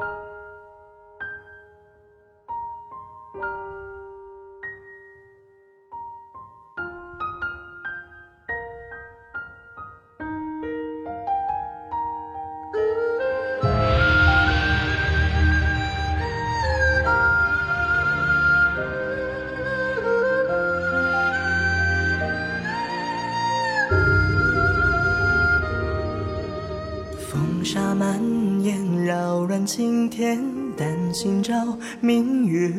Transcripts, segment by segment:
Thank you. 风沙蔓延，扰乱青天，但心照明月。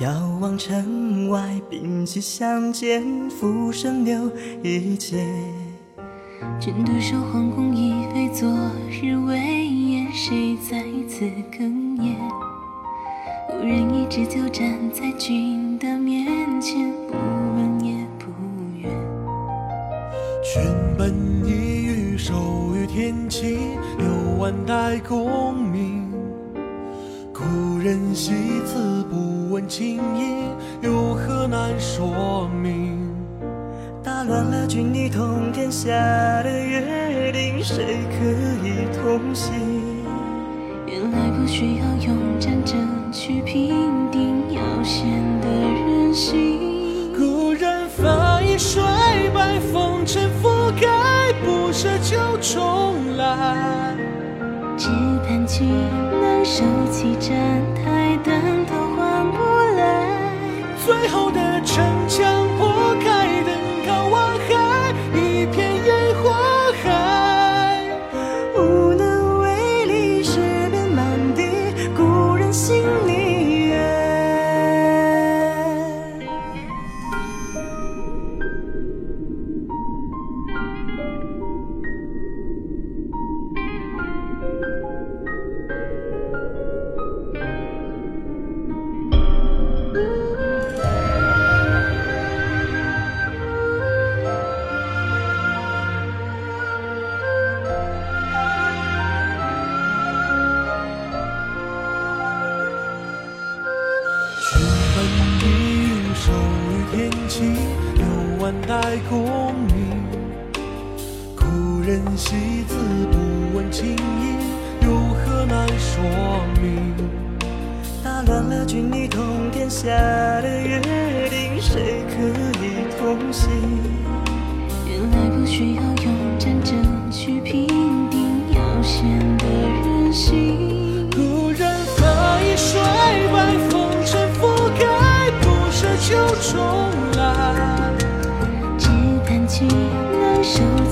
遥望城外，兵器相见，浮生留一劫。君独守皇宫，一飞昨日未夜，谁在此哽咽？无人一直就，站在君的面前，起，有万代功名。故人西辞，不问青衣，有何难说明？打乱了君你通天下的约定，谁可以同行？原来不需要用战争去平定只盼君能收起站台，灯，都换不来。最后的城墙破开，的起，有万代功名。故人惜字，不问情意，有何难说明？打乱了君你通天下的约定，谁可以同行？原来不需要用战争手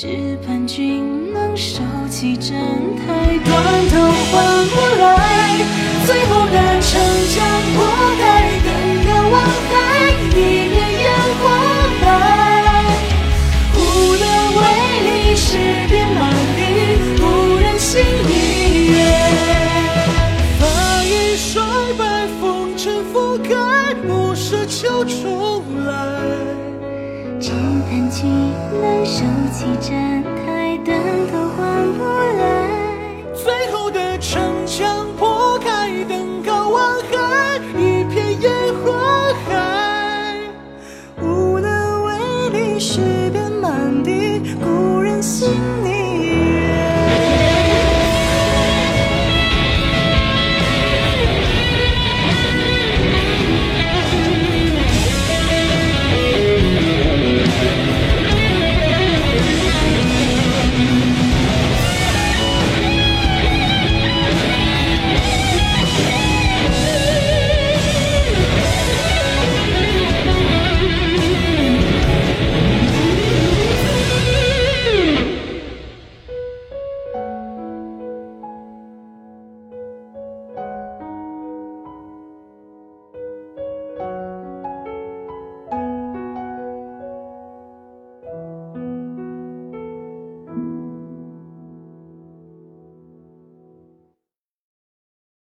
只盼君能收起战台，断头换不来。最后的城墙破开，登高望海，一片烟火海。无能为力，尸遍满地，故人心里愿。发衣衰，白风尘覆盖，不舍就重来。只盼君能收起站台，但他换不来。最后的城